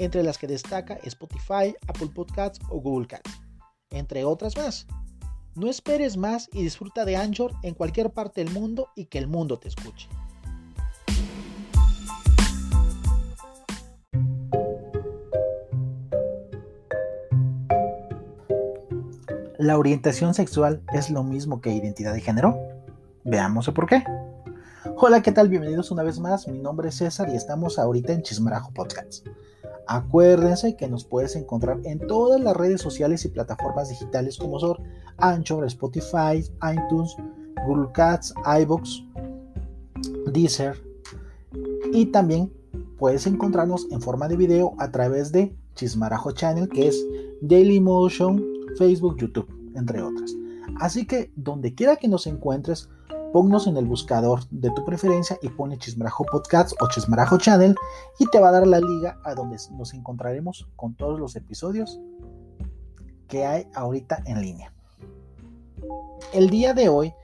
entre las que destaca Spotify, Apple Podcasts o Google Cats, entre otras más. No esperes más y disfruta de Anchor en cualquier parte del mundo y que el mundo te escuche. ¿La orientación sexual es lo mismo que identidad de género? Veamos por qué. Hola, ¿qué tal? Bienvenidos una vez más. Mi nombre es César y estamos ahorita en Chismarajo Podcast. Acuérdense que nos puedes encontrar en todas las redes sociales y plataformas digitales como son Anchor, Spotify, iTunes, Google Cats, iBox, Deezer y también puedes encontrarnos en forma de video a través de Chismarajo Channel que es Dailymotion, Facebook, YouTube, entre otras. Así que donde quiera que nos encuentres, Ponnos en el buscador de tu preferencia y pone Chismarajo Podcast o Chismarajo Channel y te va a dar la liga a donde nos encontraremos con todos los episodios que hay ahorita en línea. El día de hoy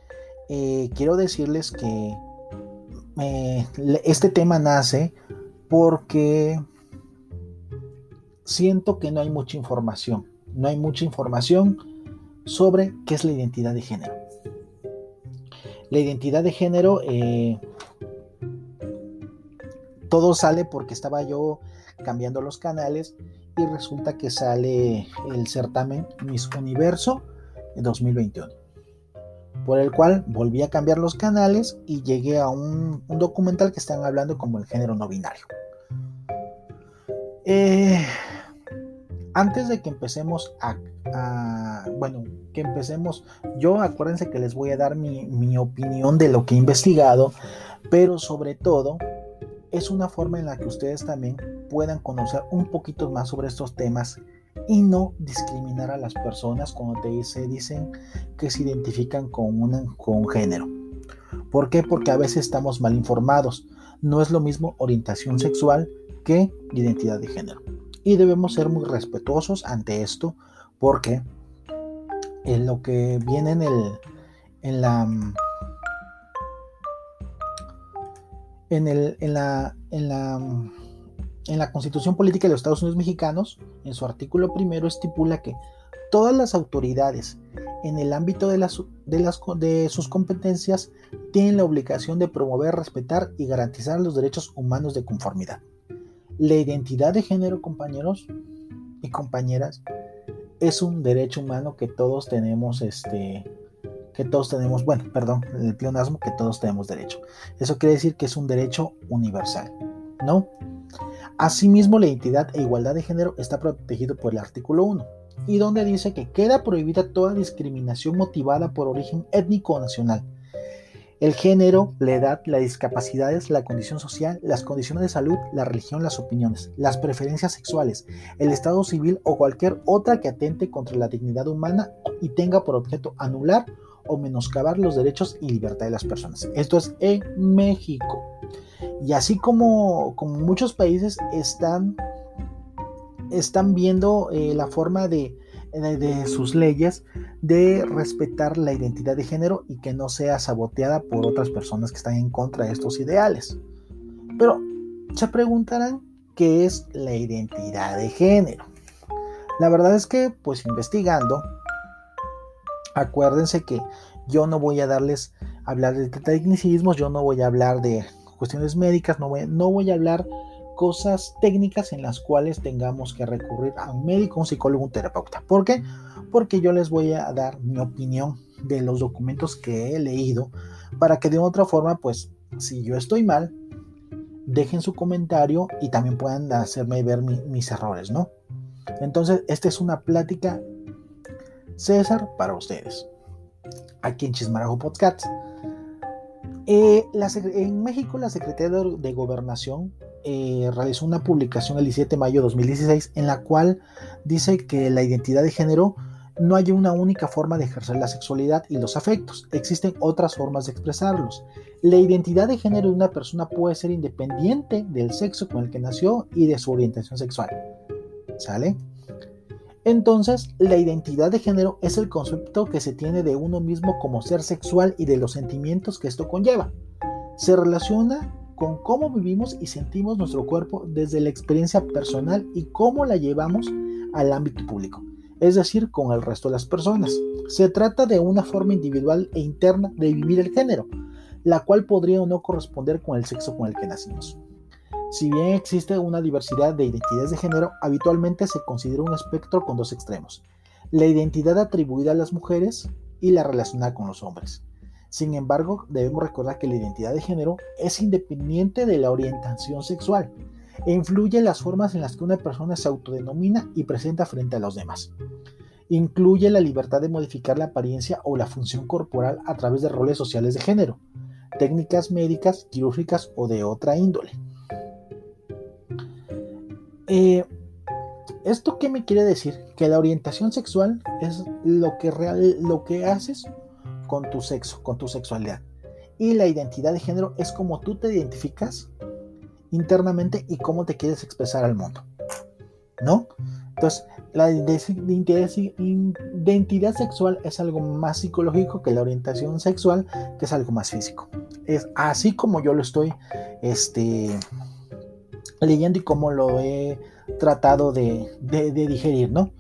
eh, quiero decirles que eh, este tema nace porque siento que no hay mucha información. No hay mucha información sobre qué es la identidad de género. La identidad de género, eh, todo sale porque estaba yo cambiando los canales y resulta que sale el certamen Miss Universo 2021, por el cual volví a cambiar los canales y llegué a un, documental que están hablando como el género no binario. Eh, antes de que empecemos a, bueno, que empecemos, yo acuérdense que les voy a dar mi, mi, opinión de lo que he investigado, pero sobre todo es una forma en la que ustedes también puedan conocer un poquito más sobre estos temas y no discriminar a las personas cuando te dice, dicen que se identifican con, un, con género. ¿Por qué? Porque a veces estamos mal informados. No es lo mismo orientación sexual que identidad de género y debemos ser muy respetuosos ante esto porque en lo que viene en el en la en, el, en la en la en la Constitución Política de los Estados Unidos Mexicanos, en su artículo primero estipula que todas las autoridades en el ámbito de, las, de, las, de sus competencias tienen la obligación de promover, respetar y garantizar los derechos humanos de conformidad. La identidad de género, compañeros y compañeras, es un derecho humano que todos tenemos, este, que todos tenemos, bueno, perdón, el pleonasmo, que todos tenemos derecho. Eso quiere decir que es un derecho universal, ¿no? Asimismo, la identidad e igualdad de género está protegido por el artículo 1, y donde dice que queda prohibida toda discriminación motivada por origen étnico o nacional el género, la edad, las discapacidades, la condición social, las condiciones de salud, la religión, las opiniones, las preferencias sexuales, el estado civil o cualquier otra que atente contra la dignidad humana y tenga por objeto anular o menoscabar los derechos y libertad de las personas. Esto es en México. Y así como, como muchos países están, están viendo eh, la forma de, de sus leyes de respetar la identidad de género y que no sea saboteada por otras personas que están en contra de estos ideales. Pero se preguntarán qué es la identidad de género. La verdad es que, pues investigando, acuérdense que yo no voy a darles hablar de tecnicismos, yo no voy a hablar de cuestiones médicas, no voy, no voy a hablar cosas técnicas en las cuales tengamos que recurrir a un médico, un psicólogo, un terapeuta. ¿Por qué? Porque yo les voy a dar mi opinión de los documentos que he leído para que de otra forma, pues, si yo estoy mal, dejen su comentario y también puedan hacerme ver mis errores, ¿no? Entonces, esta es una plática César para ustedes. Aquí en Chismarajo Podcast. Eh, en México, la Secretaría de Gobernación eh, realizó una publicación el 17 de mayo de 2016 en la cual dice que la identidad de género no hay una única forma de ejercer la sexualidad y los afectos, existen otras formas de expresarlos. La identidad de género de una persona puede ser independiente del sexo con el que nació y de su orientación sexual. ¿Sale? Entonces, la identidad de género es el concepto que se tiene de uno mismo como ser sexual y de los sentimientos que esto conlleva. Se relaciona con cómo vivimos y sentimos nuestro cuerpo desde la experiencia personal y cómo la llevamos al ámbito público es decir, con el resto de las personas. Se trata de una forma individual e interna de vivir el género, la cual podría o no corresponder con el sexo con el que nacimos. Si bien existe una diversidad de identidades de género, habitualmente se considera un espectro con dos extremos, la identidad atribuida a las mujeres y la relacionada con los hombres. Sin embargo, debemos recordar que la identidad de género es independiente de la orientación sexual e influye en las formas en las que una persona se autodenomina y presenta frente a los demás. Incluye la libertad de modificar la apariencia o la función corporal a través de roles sociales de género, técnicas médicas, quirúrgicas o de otra índole. Eh, ¿Esto qué me quiere decir? Que la orientación sexual es lo que, real, lo que haces con tu sexo, con tu sexualidad. Y la identidad de género es como tú te identificas internamente y cómo te quieres expresar al mundo. ¿No? Entonces, la identidad sexual es algo más psicológico que la orientación sexual, que es algo más físico. Es así como yo lo estoy este, leyendo y como lo he tratado de, de, de digerir, ¿no?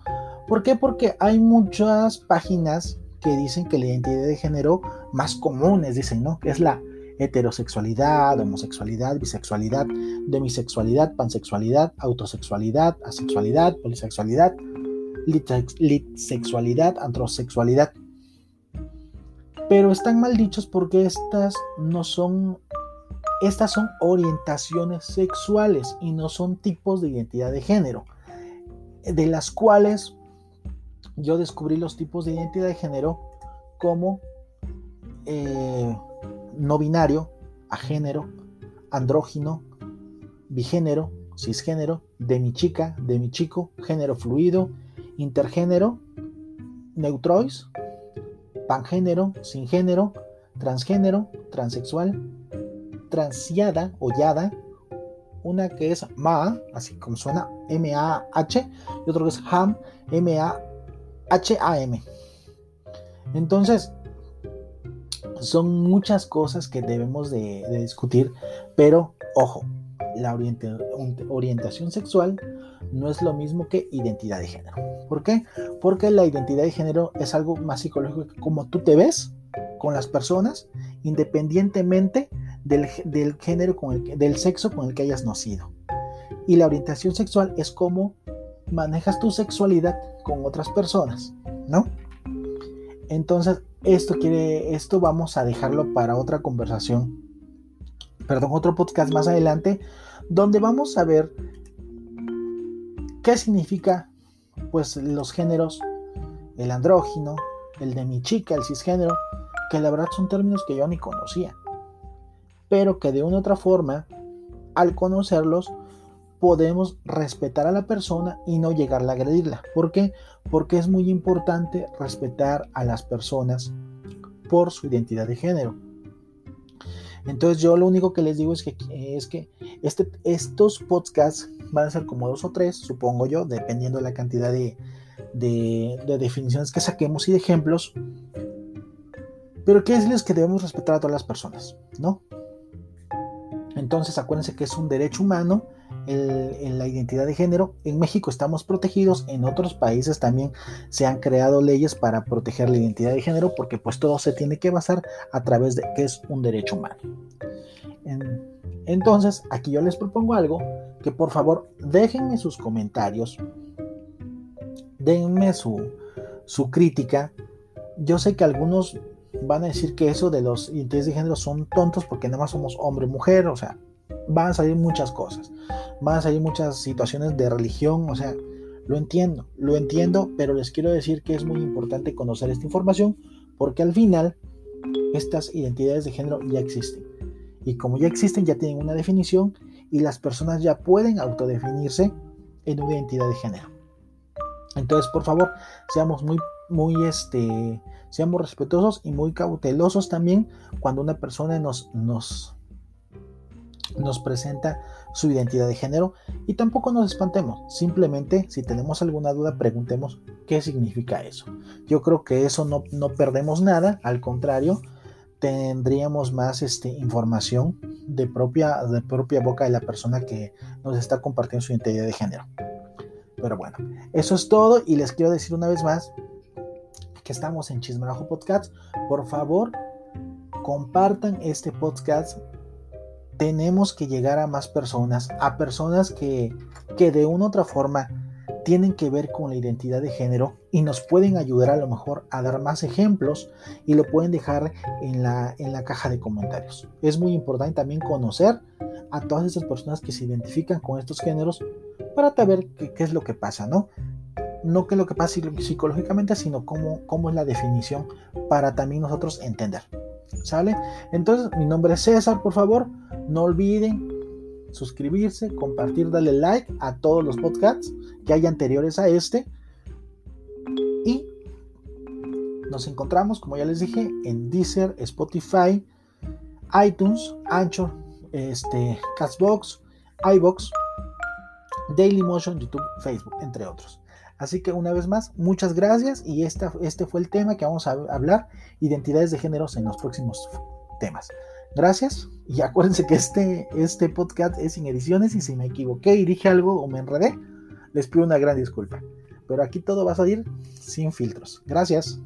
¿Por qué? Porque hay muchas páginas que dicen que la identidad de género más comunes, dicen, ¿no? Que es la heterosexualidad, homosexualidad, bisexualidad, demisexualidad, pansexualidad, autosexualidad, asexualidad, polisexualidad, litsexualidad, antrosexualidad. Pero están mal dichos porque estas no son estas son orientaciones sexuales y no son tipos de identidad de género, de las cuales yo descubrí los tipos de identidad de género como eh, no binario, agénero, andrógino, bigénero, cisgénero, de mi chica, de mi chico, género fluido, intergénero, neutrois, pangénero, sin género, transgénero, transexual, transiada o una que es ma, así como suena, M-A-H, y otro que es ham, M-A-H-A-M. Entonces, son muchas cosas que debemos de, discutir, pero ojo, la orientación sexual no es lo mismo que identidad de género. ¿Por qué? Porque la identidad de género es algo más psicológico como tú te ves con las personas, independientemente del, género, con el, del sexo con el que hayas nacido. Y la orientación sexual es cómo manejas tu sexualidad con otras personas, ¿no? Entonces, esto quiere, esto vamos a dejarlo para otra conversación, perdón, otro podcast más adelante, donde vamos a ver qué significa, pues, los géneros, el andrógino, el de mi chica, el cisgénero, que la verdad son términos que yo ni conocía, pero que de una u otra forma, al conocerlos, podemos respetar a la persona y no llegar a agredirla. ¿Por qué? Porque es muy importante respetar a las personas por su identidad de género. Entonces yo lo único que les digo es que, es que este, estos podcasts van a ser como dos o tres, supongo yo, dependiendo de la cantidad de, de, de definiciones que saquemos y de ejemplos. Pero que es que debemos respetar a todas las personas, ¿no? Entonces acuérdense que es un derecho humano en la identidad de género. En México estamos protegidos, en otros países también se han creado leyes para proteger la identidad de género porque pues todo se tiene que basar a través de que es un derecho humano. entonces, aquí yo les propongo algo, que por favor déjenme sus comentarios, denme su, su crítica. Yo sé que algunos van a decir que eso de los identidades de género son tontos porque nada más somos hombre-mujer, o sea, van a salir muchas cosas, van a salir muchas situaciones de religión, o sea, lo entiendo, lo entiendo, pero les quiero decir que es muy importante conocer esta información porque al final estas identidades de género ya existen. Y como ya existen, ya tienen una definición y las personas ya pueden autodefinirse en una identidad de género. Entonces, por favor, seamos muy, muy, este, seamos respetuosos y muy cautelosos también cuando una persona nos, nos, nos presenta su identidad de género y tampoco nos espantemos. Simplemente, si tenemos alguna duda, preguntemos qué significa eso. Yo creo que eso no, no perdemos nada, al contrario, tendríamos más este, información de propia, de propia boca de la persona que nos está compartiendo su identidad de género. Pero bueno, eso es todo y les quiero decir una vez más que estamos en Chismerajo Podcast. Por favor, compartan este podcast. Tenemos que llegar a más personas, a personas que, que de una u otra forma tienen que ver con la identidad de género y nos pueden ayudar a lo mejor a dar más ejemplos y lo pueden dejar en la, en la caja de comentarios. Es muy importante también conocer a todas esas personas que se identifican con estos géneros para saber qué, qué es lo que pasa, ¿no? No qué es lo que pasa psicológicamente, sino cómo, cómo es la definición para también nosotros entender. ¿Sale? Entonces, mi nombre es César, por favor, no olviden suscribirse, compartir, darle like a todos los podcasts que hay anteriores a este. Y nos encontramos, como ya les dije, en Deezer, Spotify, iTunes, Anchor, este, Castbox, iBox, Dailymotion, YouTube, Facebook, entre otros. Así que una vez más, muchas gracias y esta, este fue el tema que vamos a hablar, identidades de géneros en los próximos temas. Gracias y acuérdense que este, este podcast es sin ediciones y si me equivoqué y dije algo o me enredé, les pido una gran disculpa. Pero aquí todo va a salir sin filtros. Gracias.